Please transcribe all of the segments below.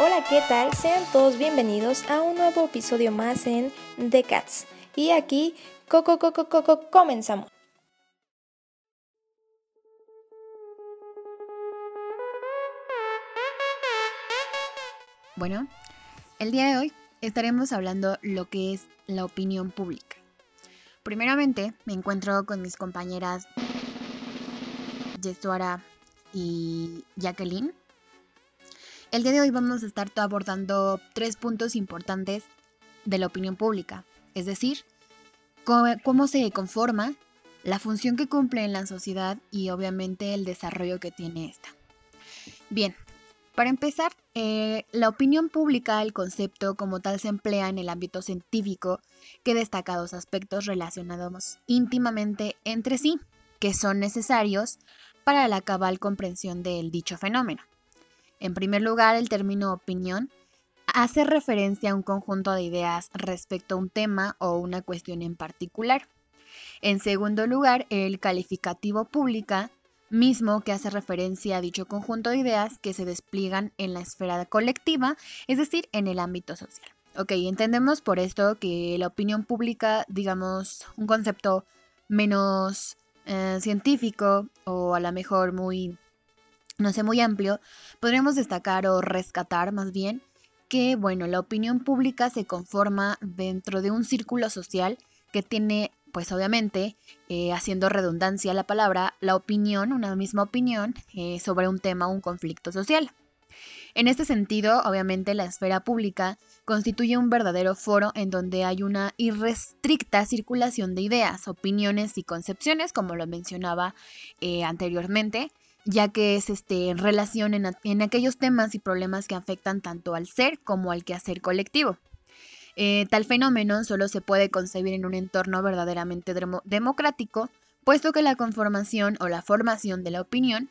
Hola, ¿qué tal? Sean todos bienvenidos a un nuevo episodio más en The Cats. Y aquí, coco, coco, coco, comenzamos. Bueno, el día de hoy estaremos hablando lo que es la opinión pública. Primeramente, me encuentro con mis compañeras Yesuara y Jacqueline. El día de hoy vamos a estar abordando tres puntos importantes de la opinión pública, es decir, cómo se conforma, la función que cumple en la sociedad y obviamente el desarrollo que tiene esta. Bien, para empezar, eh, la opinión pública, el concepto como tal, se emplea en el ámbito científico que destaca dos aspectos relacionados íntimamente entre sí, que son necesarios para la cabal comprensión del dicho fenómeno. En primer lugar, el término opinión hace referencia a un conjunto de ideas respecto a un tema o una cuestión en particular. En segundo lugar, el calificativo pública mismo que hace referencia a dicho conjunto de ideas que se despliegan en la esfera colectiva, es decir, en el ámbito social. Ok, entendemos por esto que la opinión pública, digamos, un concepto menos eh, científico o a lo mejor muy, no sé, muy amplio, podríamos destacar o rescatar más bien que, bueno, la opinión pública se conforma dentro de un círculo social que tiene pues obviamente, eh, haciendo redundancia la palabra, la opinión, una misma opinión eh, sobre un tema o un conflicto social. En este sentido, obviamente, la esfera pública constituye un verdadero foro en donde hay una irrestricta circulación de ideas, opiniones y concepciones, como lo mencionaba eh, anteriormente, ya que es este, en relación en aquellos temas y problemas que afectan tanto al ser como al quehacer colectivo. Eh, tal fenómeno solo se puede concebir en un entorno verdaderamente democrático, puesto que la conformación o la formación de la opinión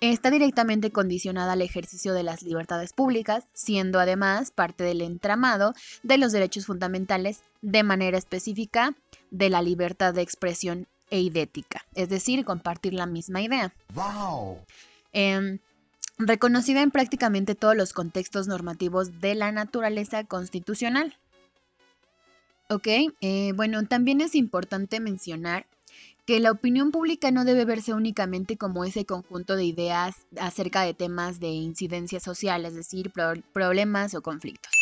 está directamente condicionada al ejercicio de las libertades públicas, siendo además parte del entramado de los derechos fundamentales, de manera específica de la libertad de expresión e idética, es decir, compartir la misma idea. Em, reconocida en prácticamente todos los contextos normativos de la naturaleza constitucional. Ok, eh, bueno, también es importante mencionar que la opinión pública no debe verse únicamente como ese conjunto de ideas acerca de temas de incidencia social, es decir, problemas o conflictos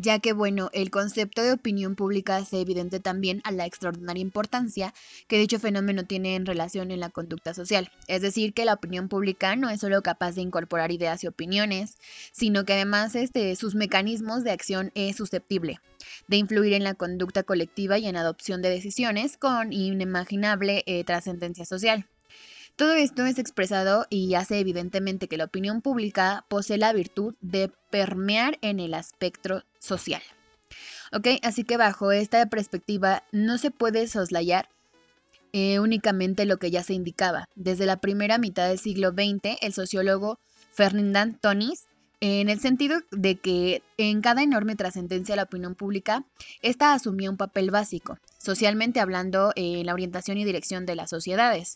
ya que bueno, el concepto de opinión pública hace evidente también a la extraordinaria importancia que dicho fenómeno tiene en relación en la conducta social. Es decir, que la opinión pública no es solo capaz de incorporar ideas y opiniones, sino que además este, sus mecanismos de acción es susceptible de influir en la conducta colectiva y en adopción de decisiones con inimaginable eh, trascendencia social. Todo esto es expresado y hace evidentemente que la opinión pública posee la virtud de permear en el aspecto social. ¿Ok? Así que bajo esta perspectiva no se puede soslayar eh, únicamente lo que ya se indicaba. Desde la primera mitad del siglo XX, el sociólogo Ferdinand Tonis en el sentido de que en cada enorme trascendencia de la opinión pública, esta asumió un papel básico, socialmente hablando, en la orientación y dirección de las sociedades.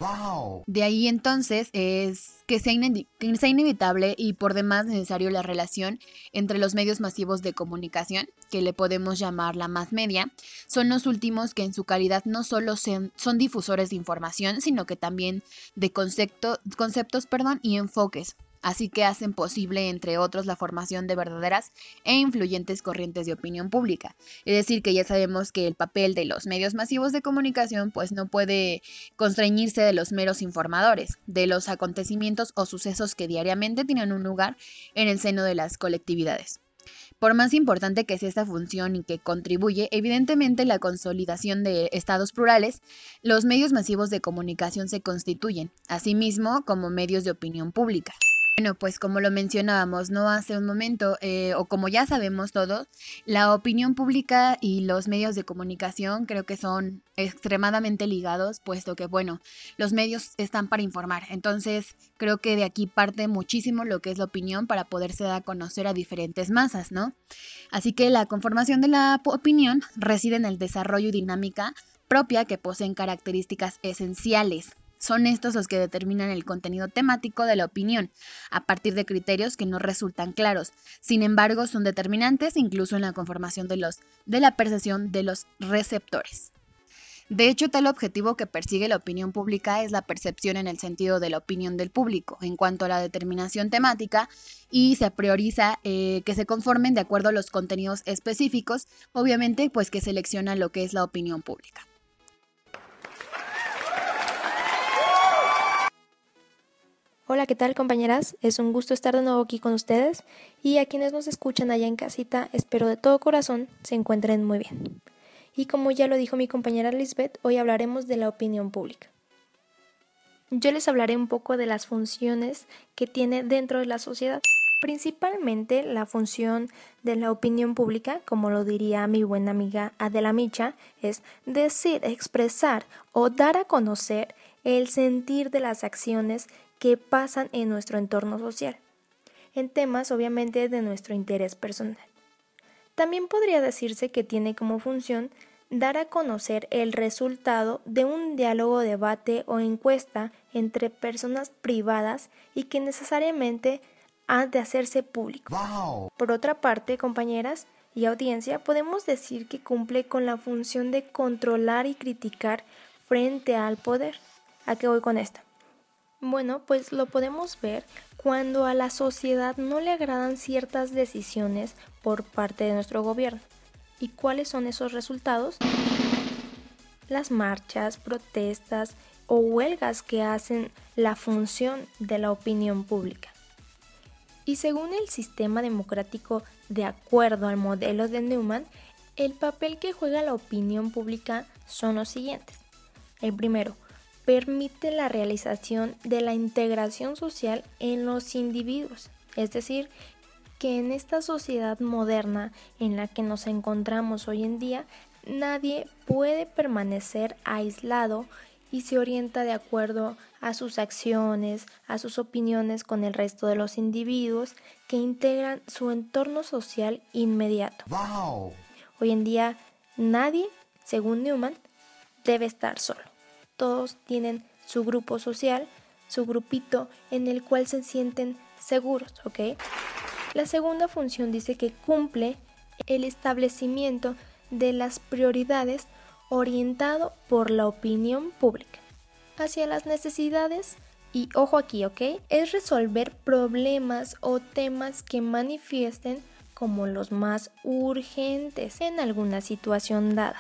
De ahí entonces es que sea, que sea, inevitable y por demás necesario la relación entre los medios masivos de comunicación, que le podemos llamar la más media, son los últimos que en su calidad no solo son difusores de información, sino que también de concepto, conceptos perdón, y enfoques así que hacen posible, entre otros, la formación de verdaderas e influyentes corrientes de opinión pública. Es decir, que ya sabemos que el papel de los medios masivos de comunicación pues no puede constreñirse de los meros informadores, de los acontecimientos o sucesos que diariamente tienen un lugar en el seno de las colectividades. Por más importante que sea esta función y que contribuye evidentemente la consolidación de estados plurales, los medios masivos de comunicación se constituyen, asimismo, como medios de opinión pública. Bueno, pues como lo mencionábamos, no hace un momento, eh, o como ya sabemos todos, la opinión pública y los medios de comunicación creo que son extremadamente ligados, puesto que, bueno, los medios están para informar. Entonces, creo que de aquí parte muchísimo lo que es la opinión para poderse dar a conocer a diferentes masas, ¿no? Así que la conformación de la opinión reside en el desarrollo y dinámica propia que poseen características esenciales Son estos los que determinan el contenido temático de la opinión, a partir de criterios que no resultan claros. Sin embargo, son determinantes incluso en la conformación de, la percepción de los receptores. De hecho, tal objetivo que persigue la opinión pública es la percepción en el sentido de la opinión del público en cuanto a la determinación temática y se prioriza eh, que se conformen de acuerdo a los contenidos específicos, obviamente pues que selecciona lo que es la opinión pública. Hola, ¿qué tal compañeras? Es un gusto estar de nuevo aquí con ustedes y a quienes nos escuchan allá en casita, espero de todo corazón se encuentren muy bien. Y como ya lo dijo mi compañera Lisbeth, hoy hablaremos de la opinión pública. Yo les hablaré un poco de las funciones que tiene dentro de la sociedad. Principalmente la función de la opinión pública, como lo diría mi buena amiga Adela Micha, es decir, expresar o dar a conocer el sentir de las acciones que pasan en nuestro entorno social, en temas obviamente de nuestro interés personal. También podría decirse que tiene como función dar a conocer el resultado de un diálogo, debate o encuesta entre personas privadas y que necesariamente ha de hacerse público. Por otra parte, compañeras y audiencia, podemos decir que cumple con la función de controlar y criticar frente al poder. ¿A qué voy con esto? Bueno, pues lo podemos ver cuando a la sociedad no le agradan ciertas decisiones por parte de nuestro gobierno. ¿Y cuáles son esos resultados? Las marchas, protestas o huelgas que hacen la función de la opinión pública. Y según el sistema democrático de acuerdo al modelo de Newman, el papel que juega la opinión pública son los siguientes. El primero, permite la realización de la integración social en los individuos, es decir, que en esta sociedad moderna en la que nos encontramos hoy en día, nadie puede permanecer aislado y se orienta de acuerdo a sus acciones, a sus opiniones con el resto de los individuos que integran su entorno social inmediato. Hoy en día nadie, según Newman, debe estar solo todos tienen su grupo social, su grupito en el cual se sienten seguros, ¿ok? La segunda función dice que cumple el establecimiento de las prioridades orientado por la opinión pública hacia las necesidades y ojo aquí, ¿ok? Es resolver problemas o temas que manifiesten como los más urgentes en alguna situación dada.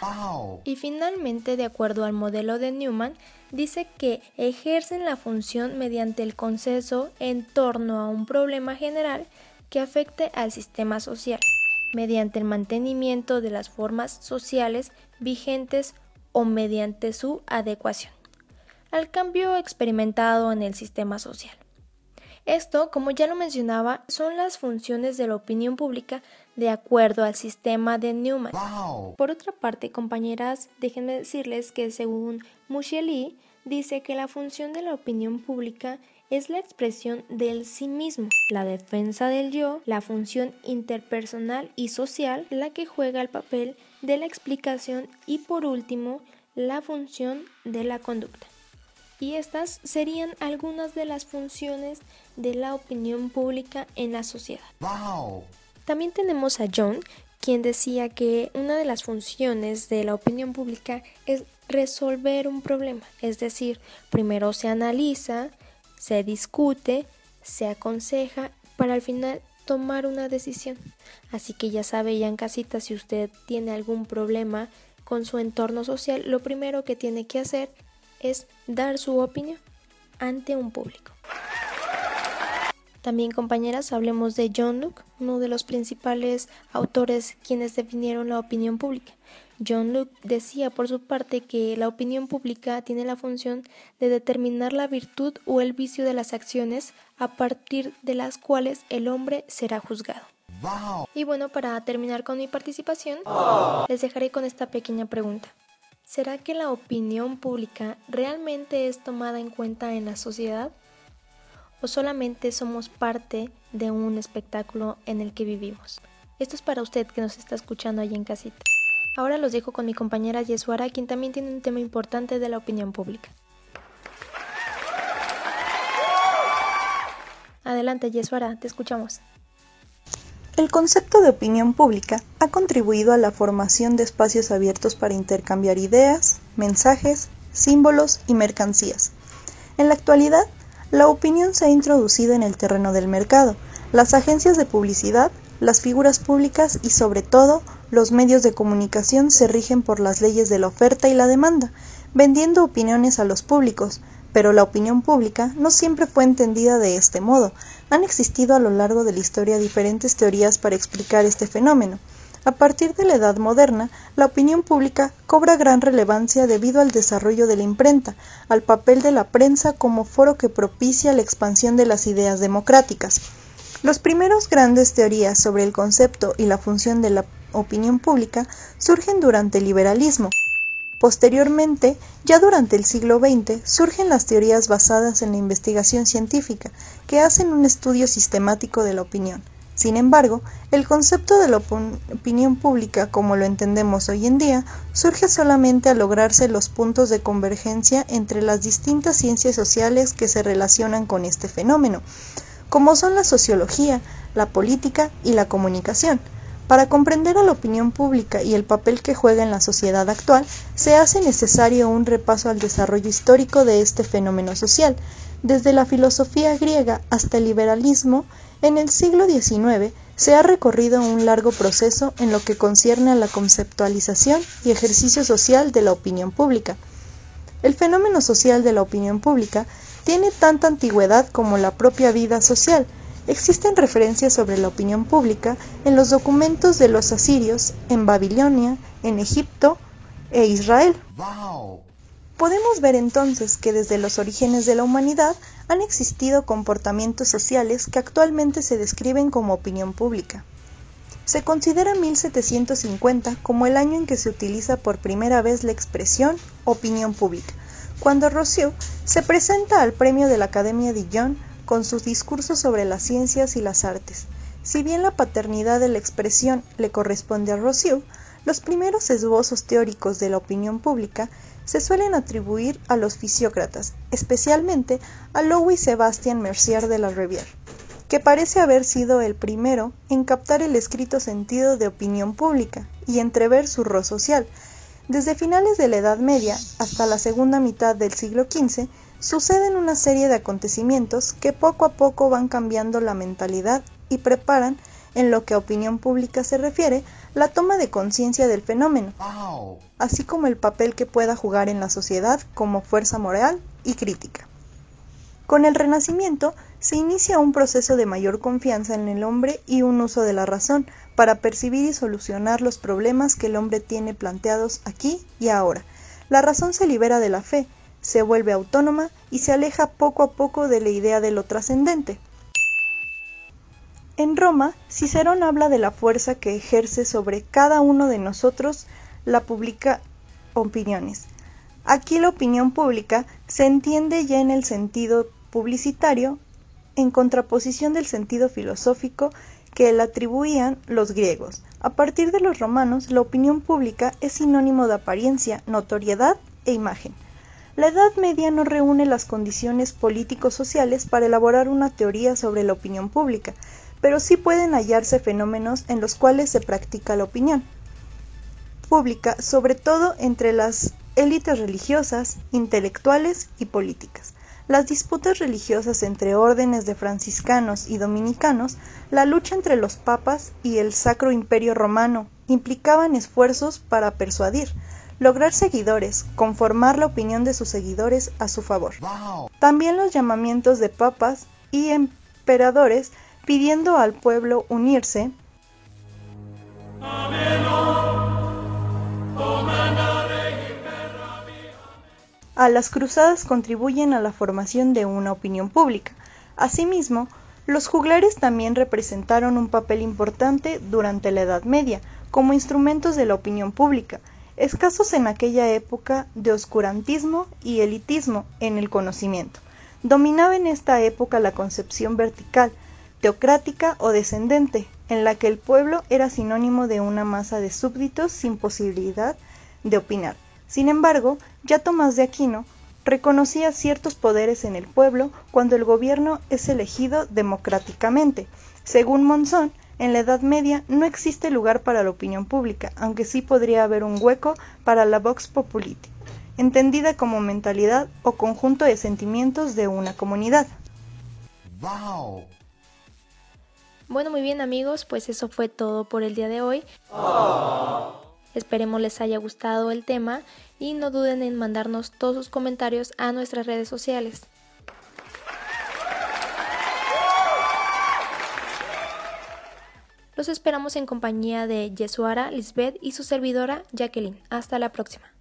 Y finalmente, de acuerdo al modelo de Newman, dice que ejercen la función mediante el consenso en torno a un problema general que afecte al sistema social, mediante el mantenimiento de las formas sociales vigentes o mediante su adecuación al cambio experimentado en el sistema social. Esto, como ya lo mencionaba, son las funciones de la opinión pública de acuerdo al sistema de Newman. Por otra parte, compañeras, déjenme decirles que según Musheli dice que la función de la opinión pública es la expresión del sí mismo, la defensa del yo, la función interpersonal y social, la que juega el papel de la explicación y por último, la función de la conducta. Y estas serían algunas de las funciones de la opinión pública en la sociedad. También tenemos a John, quien decía que una de las funciones de la opinión pública es resolver un problema, es decir, primero se analiza, se discute, se aconseja para al final tomar una decisión. Así que ya sabe ya en casita si usted tiene algún problema con su entorno social, lo primero que tiene que hacer es dar su opinión ante un público. También compañeras, hablemos de John Locke, uno de los principales autores quienes definieron la opinión pública. John Locke decía por su parte que la opinión pública tiene la función de determinar la virtud o el vicio de las acciones a partir de las cuales el hombre será juzgado. Y bueno, para terminar con mi participación, les dejaré con esta pequeña pregunta. ¿Será que la opinión pública realmente es tomada en cuenta en la sociedad? ¿O solamente somos parte de un espectáculo en el que vivimos? Esto es para usted que nos está escuchando allí en casita. Ahora los dejo con mi compañera Yesuara, quien también tiene un tema importante de la opinión pública. Adelante, Yesuara, te escuchamos. El concepto de opinión pública ha contribuido a la formación de espacios abiertos para intercambiar ideas, mensajes, símbolos y mercancías. En la actualidad, la opinión se ha introducido en el terreno del mercado. Las agencias de publicidad, las figuras públicas y sobre todo los medios de comunicación se rigen por las leyes de la oferta y la demanda, vendiendo opiniones a los públicos, pero la opinión pública no siempre fue entendida de este modo. Han existido a lo largo de la historia diferentes teorías para explicar este fenómeno. A partir de la Edad moderna, la opinión pública cobra gran relevancia debido al desarrollo de la imprenta, al papel de la prensa como foro que propicia la expansión de las ideas democráticas. Los primeros grandes teorías sobre el concepto y la función de la opinión pública surgen durante el liberalismo. Posteriormente, ya durante el siglo XX, surgen las teorías basadas en la investigación científica, que hacen un estudio sistemático de la opinión. Sin embargo, el concepto de la opinión pública como lo entendemos hoy en día surge solamente al lograrse los puntos de convergencia entre las distintas ciencias sociales que se relacionan con este fenómeno, como son la sociología, la política y la comunicación. Para comprender a la opinión pública y el papel que juega en la sociedad actual, se hace necesario un repaso al desarrollo histórico de este fenómeno social. Desde la filosofía griega hasta el liberalismo, en el siglo XIX se ha recorrido un largo proceso en lo que concierne a la conceptualización y ejercicio social de la opinión pública. El fenómeno social de la opinión pública tiene tanta antigüedad como la propia vida social, Existen referencias sobre la opinión pública en los documentos de los asirios, en Babilonia, en Egipto e Israel. Podemos ver entonces que desde los orígenes de la humanidad han existido comportamientos sociales que actualmente se describen como opinión pública. Se considera 1750 como el año en que se utiliza por primera vez la expresión opinión pública, cuando Rousseau se presenta al premio de la Academia de Dijon con sus discursos sobre las ciencias y las artes. Si bien la paternidad de la expresión le corresponde a Rousseau, los primeros esbozos teóricos de la opinión pública se suelen atribuir a los fisiócratas, especialmente a Louis Sebastian Mercier de la Rivière, que parece haber sido el primero en captar el escrito sentido de opinión pública y entrever su rol social. Desde finales de la Edad Media hasta la segunda mitad del siglo XV, Suceden una serie de acontecimientos que poco a poco van cambiando la mentalidad y preparan, en lo que a opinión pública se refiere, la toma de conciencia del fenómeno, así como el papel que pueda jugar en la sociedad como fuerza moral y crítica. Con el Renacimiento se inicia un proceso de mayor confianza en el hombre y un uso de la razón para percibir y solucionar los problemas que el hombre tiene planteados aquí y ahora. La razón se libera de la fe, se vuelve autónoma y se aleja poco a poco de la idea de lo trascendente. En Roma, Cicerón habla de la fuerza que ejerce sobre cada uno de nosotros la pública opiniones. Aquí la opinión pública se entiende ya en el sentido publicitario, en contraposición del sentido filosófico que le atribuían los griegos. A partir de los romanos, la opinión pública es sinónimo de apariencia, notoriedad e imagen. La Edad Media no reúne las condiciones político-sociales para elaborar una teoría sobre la opinión pública, pero sí pueden hallarse fenómenos en los cuales se practica la opinión pública, sobre todo entre las élites religiosas, intelectuales y políticas. Las disputas religiosas entre órdenes de franciscanos y dominicanos, la lucha entre los papas y el Sacro Imperio Romano implicaban esfuerzos para persuadir, lograr seguidores, conformar la opinión de sus seguidores a su favor. También los llamamientos de papas y emperadores pidiendo al pueblo unirse a las cruzadas contribuyen a la formación de una opinión pública. Asimismo, los juglares también representaron un papel importante durante la Edad Media como instrumentos de la opinión pública, escasos en aquella época de oscurantismo y elitismo en el conocimiento. Dominaba en esta época la concepción vertical, teocrática o descendente, en la que el pueblo era sinónimo de una masa de súbditos sin posibilidad de opinar. Sin embargo, ya Tomás de Aquino reconocía ciertos poderes en el pueblo cuando el gobierno es elegido democráticamente. Según Monzón, en la Edad Media no existe lugar para la opinión pública, aunque sí podría haber un hueco para la vox populi, entendida como mentalidad o conjunto de sentimientos de una comunidad. Wow. Bueno, muy bien amigos, pues eso fue todo por el día de hoy. Esperemos les haya gustado el tema y no duden en mandarnos todos sus comentarios a nuestras redes sociales. Los esperamos en compañía de Yesuara, Lisbeth y su servidora Jacqueline. Hasta la próxima.